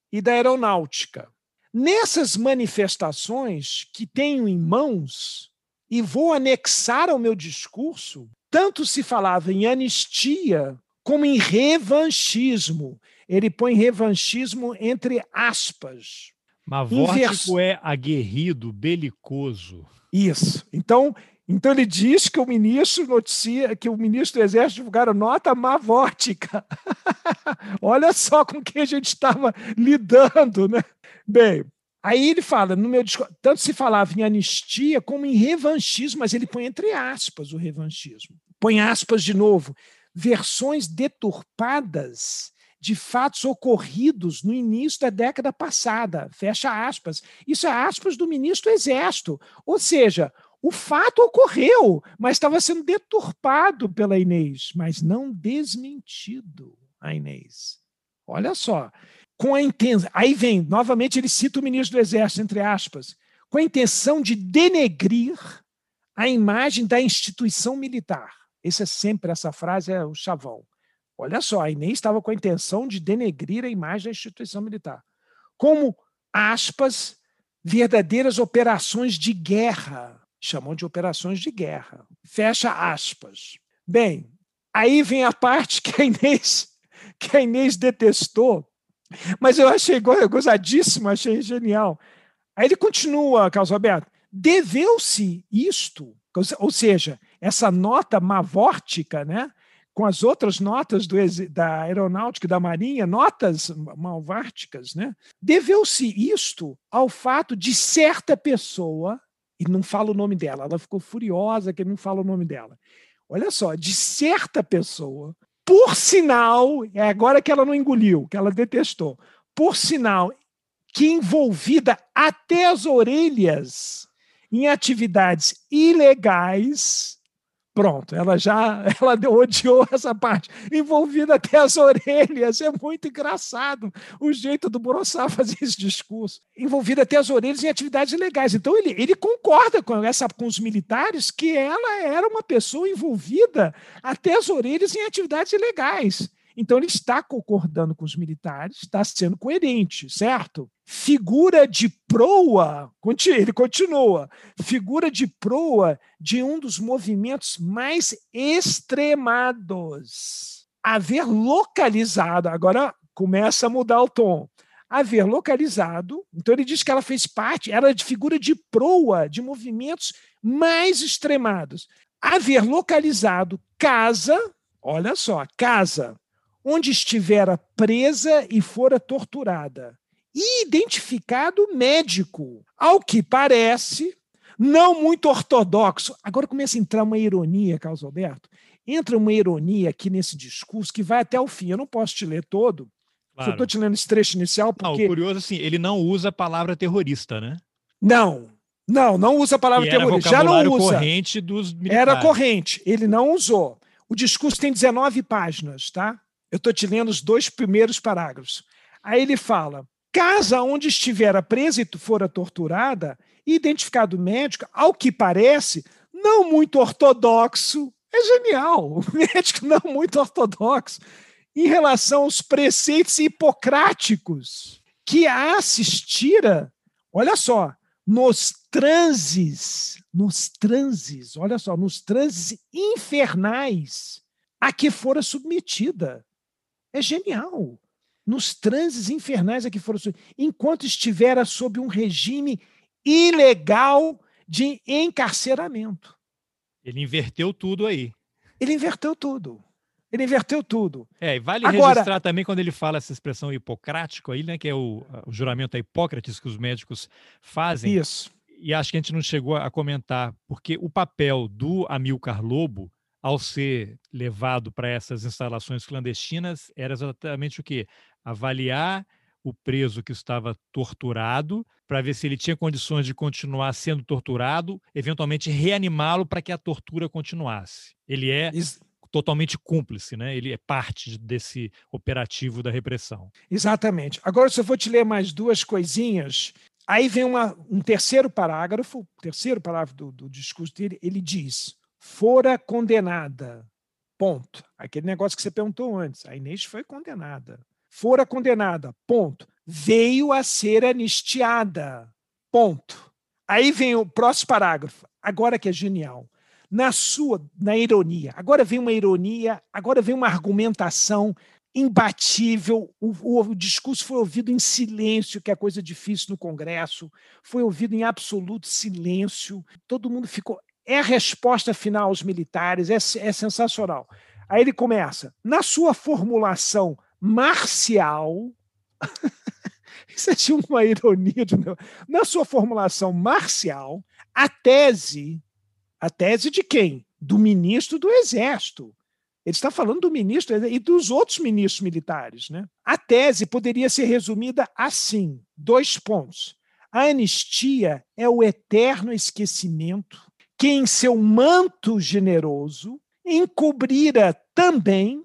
e da Aeronáutica. Nessas manifestações que tenho em mãos, e vou anexar ao meu discurso, tanto se falava em anistia como em revanchismo. Ele põe revanchismo entre aspas. Mavórtico é aguerrido, belicoso. Isso. Então, então ele diz que o ministro noticia que o ministro do Exército divulgaram nota mavórtica. Olha só com quem a gente estava lidando, né? Bem, Aí ele fala, no meu tanto se falava em anistia como em revanchismo, mas ele põe entre aspas o revanchismo. Põe aspas de novo. Versões deturpadas de fatos ocorridos no início da década passada. Fecha aspas. Isso é aspas do ministro do Exército. Ou seja, o fato ocorreu, mas estava sendo deturpado pela Inês, mas não desmentido a Inês. Olha só com a intenção. Aí vem, novamente, ele cita o ministro do Exército, entre aspas, com a intenção de denegrir a imagem da instituição militar. Essa é sempre, essa frase é o chavão. Olha só, a Inês estava com a intenção de denegrir a imagem da instituição militar. Como, aspas, verdadeiras operações de guerra. Chamam de operações de guerra. Fecha aspas. Bem, aí vem a parte que a Inês, que a Inês detestou, mas eu achei gozadíssimo, achei genial. Aí ele continua, Carlos Roberto, deveu-se isto, ou seja, essa nota mavórtica, né, com as outras notas do, da aeronáutica e da marinha, notas malvárticas, né, deveu-se isto ao fato de certa pessoa, e não fala o nome dela, ela ficou furiosa que não fala o nome dela. Olha só, de certa pessoa por sinal, é agora que ela não engoliu, que ela detestou, por sinal, que envolvida até as orelhas em atividades ilegais Pronto, ela já ela odiou essa parte. Envolvida até as orelhas. É muito engraçado o jeito do Borossá fazer esse discurso. Envolvida até as orelhas em atividades ilegais. Então, ele, ele concorda com, essa, com os militares que ela era uma pessoa envolvida até as orelhas em atividades ilegais. Então, ele está concordando com os militares, está sendo coerente, certo? Figura de proa, ele continua, figura de proa de um dos movimentos mais extremados. Haver localizado, agora começa a mudar o tom. Haver localizado, então ele diz que ela fez parte, era de figura de proa de movimentos mais extremados. Haver localizado casa, olha só, casa onde estivera presa e fora torturada, identificado médico. Ao que parece, não muito ortodoxo. Agora começa a entrar uma ironia, Carlos Alberto. Entra uma ironia aqui nesse discurso que vai até o fim. Eu não posso te ler todo. Claro. Só estou te lendo esse trecho inicial porque... Não, o curioso assim, ele não usa a palavra terrorista, né? Não, não, não usa a palavra terrorista. Já não usa. corrente dos militares. Era corrente, ele não usou. O discurso tem 19 páginas, tá? Eu estou te lendo os dois primeiros parágrafos. Aí ele fala: casa onde estiver presa e fora torturada, identificado médico, ao que parece, não muito ortodoxo. É genial, o médico não muito ortodoxo em relação aos preceitos hipocráticos que a assistira, olha só, nos transes, nos transes, olha só, nos transes infernais a que fora submetida. É genial. Nos transes infernais a que fora submetida, enquanto estivera sob um regime ilegal de encarceramento. Ele inverteu tudo aí. Ele inverteu tudo. Ele inverteu tudo. É, e vale Agora, registrar também quando ele fala essa expressão hipocrático aí, né, que é o, o juramento a Hipócrates que os médicos fazem. Isso. E acho que a gente não chegou a comentar, porque o papel do Amilcar Lobo, ao ser levado para essas instalações clandestinas, era exatamente o quê? Avaliar o preso que estava torturado, para ver se ele tinha condições de continuar sendo torturado, eventualmente reanimá-lo para que a tortura continuasse. Ele é totalmente cúmplice, né? Ele é parte desse operativo da repressão. Exatamente. Agora, se eu vou te ler mais duas coisinhas, aí vem uma, um terceiro parágrafo, terceiro parágrafo do, do discurso dele, ele diz: fora condenada. Ponto. Aquele negócio que você perguntou antes. A Inês foi condenada. Fora condenada. Ponto. Veio a ser anistiada. Ponto. Aí vem o próximo parágrafo. Agora que é genial na sua, na ironia. Agora vem uma ironia, agora vem uma argumentação imbatível. O, o, o, discurso foi ouvido em silêncio, que é coisa difícil no Congresso, foi ouvido em absoluto silêncio. Todo mundo ficou. É a resposta final aos militares, é, é sensacional. Aí ele começa, na sua formulação marcial. Isso é uma ironia de Na sua formulação marcial, a tese a tese de quem? Do ministro do Exército. Ele está falando do ministro e dos outros ministros militares. Né? A tese poderia ser resumida assim: dois pontos. A anistia é o eterno esquecimento que, em seu manto generoso, encobrira também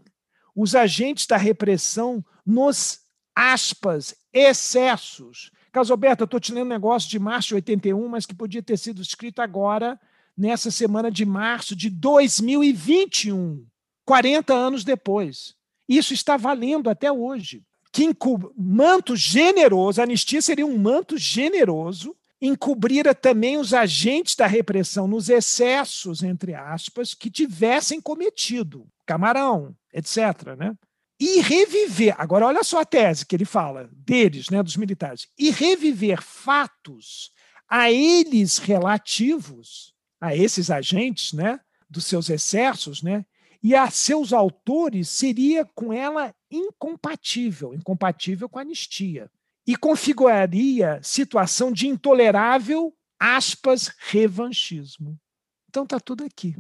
os agentes da repressão nos, aspas, excessos. Carlos Alberto, eu estou te lendo um negócio de março de 81, mas que podia ter sido escrito agora nessa semana de março de 2021, 40 anos depois. Isso está valendo até hoje. Que manto generoso, a anistia seria um manto generoso, encobrira também os agentes da repressão nos excessos, entre aspas, que tivessem cometido, camarão, etc. Né? E reviver, agora olha só a tese que ele fala deles, né, dos militares, e reviver fatos a eles relativos a esses agentes, né, dos seus excessos, né, e a seus autores seria com ela incompatível, incompatível com a anistia, e configuraria situação de intolerável, aspas, revanchismo. Então está tudo aqui,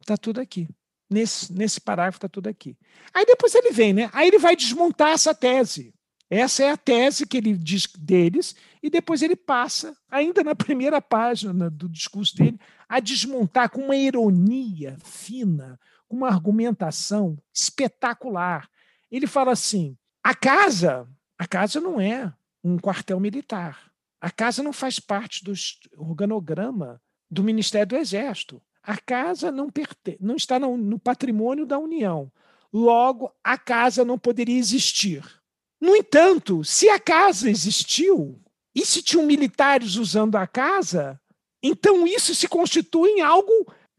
está tudo aqui. Nesse, nesse parágrafo está tudo aqui. Aí depois ele vem, né? Aí ele vai desmontar essa tese. Essa é a tese que ele diz deles, e depois ele passa, ainda na primeira página do discurso dele, a desmontar com uma ironia fina, com uma argumentação espetacular. Ele fala assim: a casa, a casa não é um quartel militar. A casa não faz parte do organograma do Ministério do Exército. A casa não, não está no patrimônio da União. Logo, a casa não poderia existir. No entanto, se a casa existiu e se tinham militares usando a casa, então isso se constitui em algo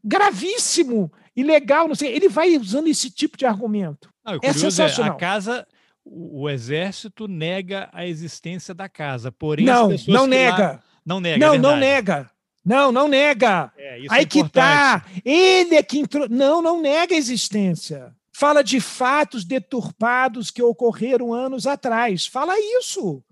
gravíssimo, ilegal, não sei. Ele vai usando esse tipo de argumento. Não, é sensacional. É, a casa, o, o, exército nega a existência da casa, porém não, não nega. Lá, não nega. Não, é não nega. Não, não nega. É, Aí é que tá. Ele é que entrou. Não, não nega a existência. Fala de fatos deturpados que ocorreram anos atrás. Fala isso.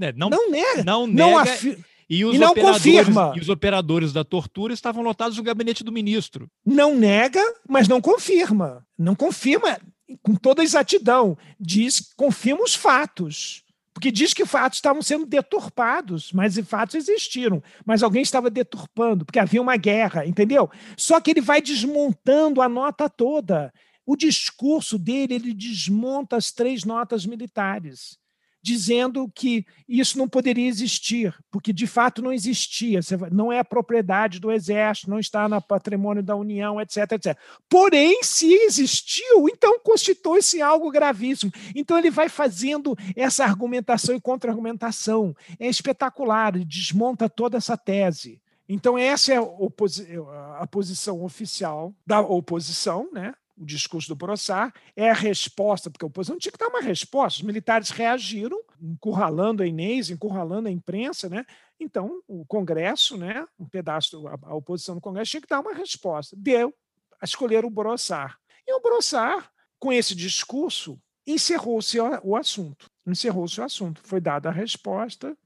É, não, não nega. Não nega. Não afi... E, os e não confirma. E os operadores da tortura estavam lotados no gabinete do ministro. Não nega, mas não confirma. Não confirma com toda exatidão. Diz, confirma os fatos. Porque diz que fatos estavam sendo deturpados, mas fatos existiram. Mas alguém estava deturpando, porque havia uma guerra, entendeu? Só que ele vai desmontando a nota toda. O discurso dele, ele desmonta as três notas militares dizendo que isso não poderia existir, porque de fato não existia, não é propriedade do Exército, não está no patrimônio da União, etc, etc. Porém, se existiu, então constitui-se algo gravíssimo. Então ele vai fazendo essa argumentação e contra-argumentação. É espetacular, ele desmonta toda essa tese. Então, essa é a, posição oficial da oposição, né? O discurso do Brossard, é a resposta, porque a oposição tinha que dar uma resposta. Os militares reagiram, encurralando a Inês, encurralando a imprensa, né? Então, o Congresso, né, um pedaço, a, oposição do Congresso tinha que dar uma resposta. Deu a escolher o Brossard. E o Brossard, com esse discurso, encerrou-se o assunto. Encerrou-se o assunto. Foi dada a resposta,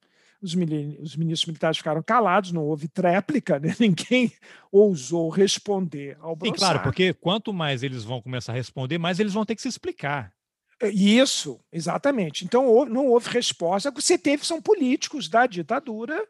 os, os ministros militares ficaram calados, não houve tréplica, né? ninguém ousou responder ao Brossard. Sim, claro, porque quanto mais eles vão começar a responder, mais eles vão ter que se explicar. É, isso, exatamente. Então não houve resposta. O que você teve são políticos da ditadura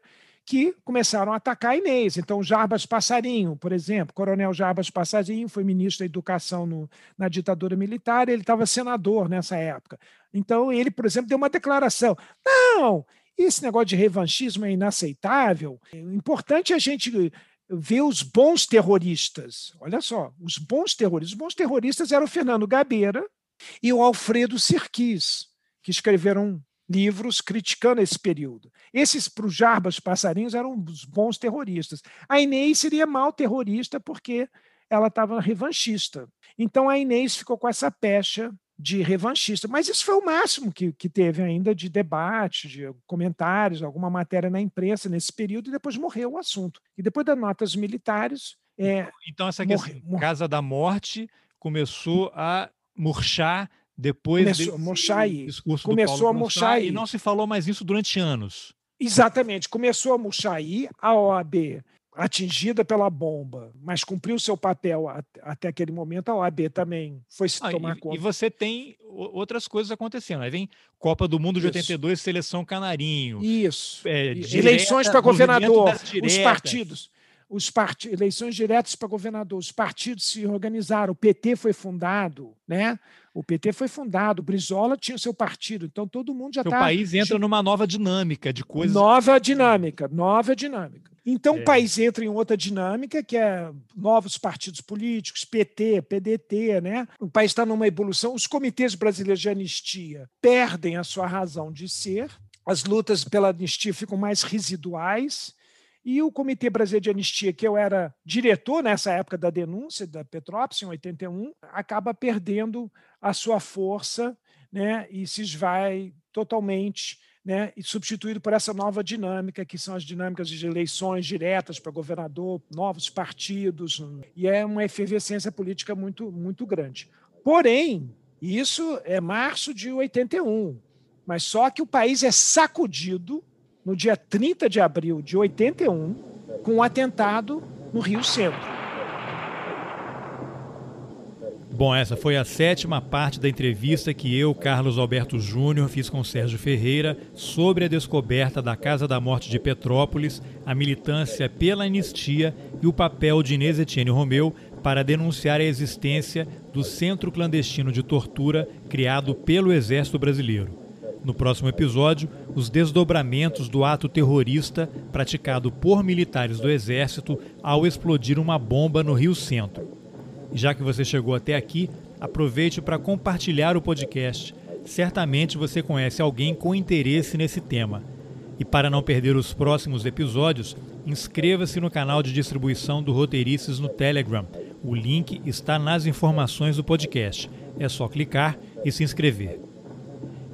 que começaram a atacar a Inês. Então, Jarbas Passarinho, por exemplo, Coronel Jarbas Passarinho foi ministro da Educação no, na ditadura militar, ele estava senador nessa época. Então, ele, por exemplo, deu uma declaração: não, esse negócio de revanchismo é inaceitável. O importante é a gente ver os bons terroristas. Olha só, os bons terroristas. Os bons terroristas eram o Fernando Gabeira e o Alfredo Sirquis, que escreveram livros criticando esse período. Esses, para os Jarbas Passarinhos, eram os bons terroristas. A Inês seria mal terrorista porque ela estava revanchista. Então a Inês ficou com essa pecha de revanchista. Mas isso foi o máximo que, que teve ainda de debate, de comentários, alguma matéria na imprensa nesse período, e depois morreu o assunto. E depois das notas militares. É, então, essa morre, morre. Casa da Morte começou a murchar depois começou desse murchar aí. discurso começou a murchar aí. E não se falou mais isso durante anos. Exatamente, começou a murchar aí, a OAB atingida pela bomba, mas cumpriu seu papel até aquele momento, a OAB também foi se ah, tomar e, conta. E você tem outras coisas acontecendo. Aí vem Copa do Mundo de Isso. 82, Seleção Canarinho. Isso. É, direta, Eleições para governador, os partidos. Os part... Eleições diretas para governador, os partidos se organizaram, o PT foi fundado, né? O PT foi fundado, o Brizola tinha seu partido, então todo mundo já está. O país entra numa nova dinâmica de coisas. Nova dinâmica, nova dinâmica. Então é. o país entra em outra dinâmica, que é novos partidos políticos, PT, PDT, né? O país está numa evolução. Os comitês brasileiros de anistia perdem a sua razão de ser, as lutas pela anistia ficam mais residuais. E o Comitê Brasileiro de Anistia, que eu era diretor nessa época da denúncia da Petrópolis, em 81, acaba perdendo a sua força né, e se esvai totalmente né, e substituído por essa nova dinâmica, que são as dinâmicas de eleições diretas para governador, novos partidos, e é uma efervescência política muito, muito grande. Porém, isso é março de 81, mas só que o país é sacudido no dia 30 de abril de 81 com um atentado no Rio Centro. Bom, essa foi a sétima parte da entrevista que eu, Carlos Alberto Júnior, fiz com Sérgio Ferreira sobre a descoberta da Casa da Morte de Petrópolis, a militância pela anistia e o papel de Inês Etienne Romeu para denunciar a existência do centro clandestino de tortura criado pelo Exército Brasileiro. No próximo episódio, os desdobramentos do ato terrorista praticado por militares do Exército ao explodir uma bomba no Rio Centro. Já que você chegou até aqui, aproveite para compartilhar o podcast. Certamente você conhece alguém com interesse nesse tema. E para não perder os próximos episódios, inscreva-se no canal de distribuição do Roteirices no Telegram. O link está nas informações do podcast. É só clicar e se inscrever.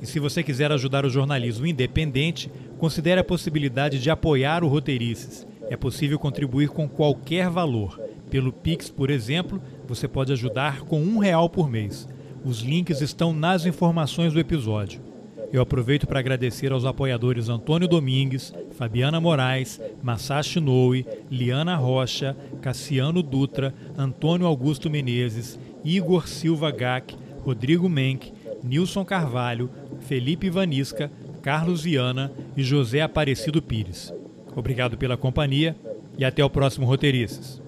E se você quiser ajudar o jornalismo independente, considere a possibilidade de apoiar o Roteirices. É possível contribuir com qualquer valor. Pelo Pix, por exemplo, você pode ajudar com um real por mês. Os links estão nas informações do episódio. eu aproveito para agradecer aos apoiadores Antônio Domingues, Fabiana Moraes, Masashi Noe, Liana Rocha, Cassiano Dutra, Antônio Augusto Menezes, Igor Silva Gac, Rodrigo Menck, Nilson Carvalho, Felipe Vanisca, Carlos Viana e José Aparecido Pires. Obrigado pela companhia e até o próximo Roteiristas.